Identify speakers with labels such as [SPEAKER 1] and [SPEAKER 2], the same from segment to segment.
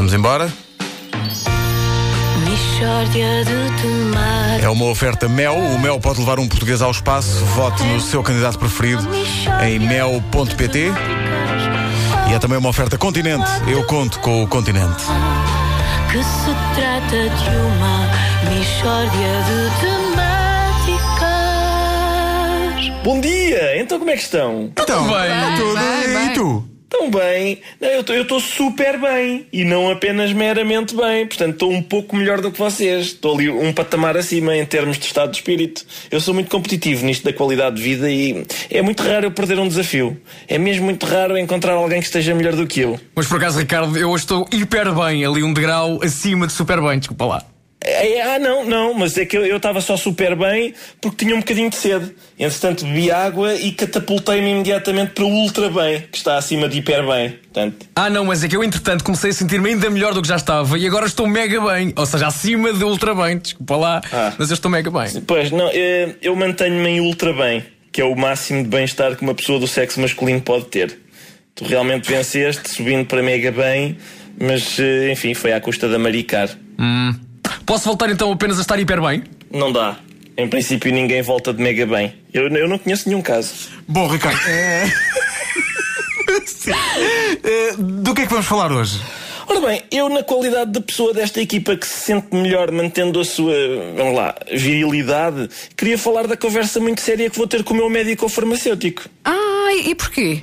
[SPEAKER 1] Vamos embora? É uma oferta Mel. O Mel pode levar um português ao espaço. Vote no seu candidato preferido em mel.pt. E é também uma oferta Continente. Eu conto com o Continente.
[SPEAKER 2] Que se trata de uma Mishória de temáticas.
[SPEAKER 3] Bom dia! Então como é que estão?
[SPEAKER 1] Então,
[SPEAKER 4] bem.
[SPEAKER 1] tudo
[SPEAKER 4] Bem, bem.
[SPEAKER 3] Bem? Não, eu estou super bem. E não apenas meramente bem. Portanto, estou um pouco melhor do que vocês. Estou ali um patamar acima em termos de estado de espírito. Eu sou muito competitivo nisto da qualidade de vida e é muito raro eu perder um desafio. É mesmo muito raro encontrar alguém que esteja melhor do que eu.
[SPEAKER 4] Mas por acaso, Ricardo, eu hoje estou hiper bem, ali um degrau acima de super bem, desculpa lá.
[SPEAKER 3] É, Ah, não, não, mas é que eu estava só super bem porque tinha um bocadinho de sede. Entretanto, bebi água e catapultei-me imediatamente para o ultra bem, que está acima de hiper bem. Portanto,
[SPEAKER 4] Ah, não, mas é que eu entretanto comecei a sentir-me ainda melhor do que já estava e agora estou mega bem, ou seja, acima de ultra bem, desculpa lá,
[SPEAKER 3] Ah.
[SPEAKER 4] mas eu estou mega bem.
[SPEAKER 3] Pois, não, eh, eu mantenho-me em ultra bem, que é o máximo de bem-estar que uma pessoa do sexo masculino pode ter. Tu realmente venceste, subindo para mega bem, mas eh, enfim, foi à custa da maricar.
[SPEAKER 4] Posso voltar então apenas a estar hiper bem?
[SPEAKER 3] Não dá. Em princípio, ninguém volta de mega bem. Eu, eu não conheço nenhum caso.
[SPEAKER 1] Bom, Ricardo. é-. É, Do que é que vamos falar hoje?
[SPEAKER 3] Ora bem, eu, na qualidade de pessoa desta equipa que se sente melhor mantendo a sua, vamos lá, virilidade, queria falar da conversa muito séria que vou ter com o meu médico farmacêutico.
[SPEAKER 5] Ai, e porquê?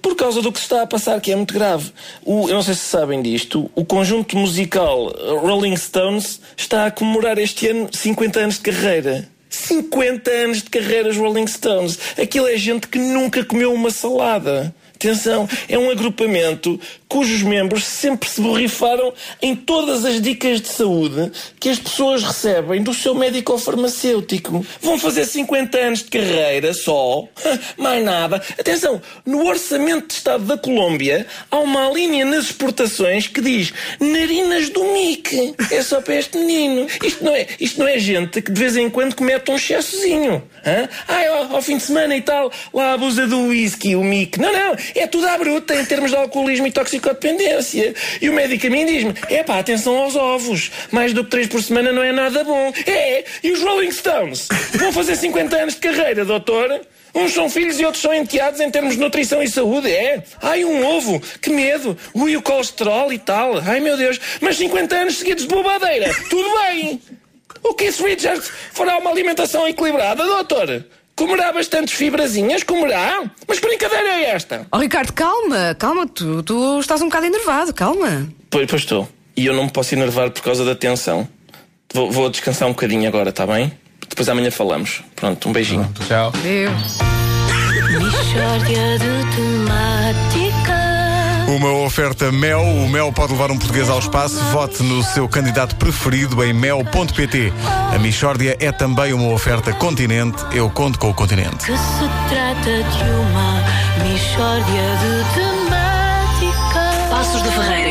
[SPEAKER 3] Por causa do que se está a passar, que é muito grave. O, eu não sei se sabem disto, o conjunto musical Rolling Stones está a comemorar este ano 50 anos de carreira. 50 anos de carreira, os Rolling Stones. Aquilo é gente que nunca comeu uma salada. Atenção, é um agrupamento cujos membros sempre se borrifaram em todas as dicas de saúde que as pessoas recebem do seu médico farmacêutico. Vão fazer 50 anos de carreira só, mais nada. Atenção, no orçamento de Estado da Colômbia há uma linha nas exportações que diz narinas do Mickey. É só para este menino. Isto não é, isto não é gente que de vez em quando comete um excessozinho. Hã? Ai, ao, ao fim de semana e tal, lá abusa do whisky, o Mickey. Não, não, é tudo à bruta em termos de alcoolismo e toxicodependência. E o médico a mim diz-me: é pá, atenção aos ovos. Mais do que três por semana não é nada bom. É, e os Rolling Stones? Vão fazer 50 anos de carreira, doutor? Uns são filhos e outros são enteados em termos de nutrição e saúde, é? Ai, um ovo, que medo. Ui, o colesterol e tal. Ai, meu Deus. Mas 50 anos seguidos de bobadeira. Tudo bem. O Keith Richards fará uma alimentação equilibrada, doutor? Comerá bastantes fibrazinhas? Comerá? Mas que brincadeira é esta?
[SPEAKER 5] Oh, Ricardo, calma, calma, tu, tu estás um bocado enervado, calma.
[SPEAKER 3] Pois, pois estou. E eu não me posso enervar por causa da tensão. Vou, vou descansar um bocadinho agora, está bem? Depois amanhã falamos. Pronto, um beijinho.
[SPEAKER 4] Tchau.
[SPEAKER 5] Eu.
[SPEAKER 2] Mishória de temáticas.
[SPEAKER 1] Uma oferta Mel. O Mel pode levar um português ao espaço. Vote no seu candidato preferido em mel.pt. A Michórdia é também uma oferta Continente. Eu conto com o Continente.
[SPEAKER 2] Que se trata de uma Mishória de temáticas.
[SPEAKER 6] Passos de Ferreira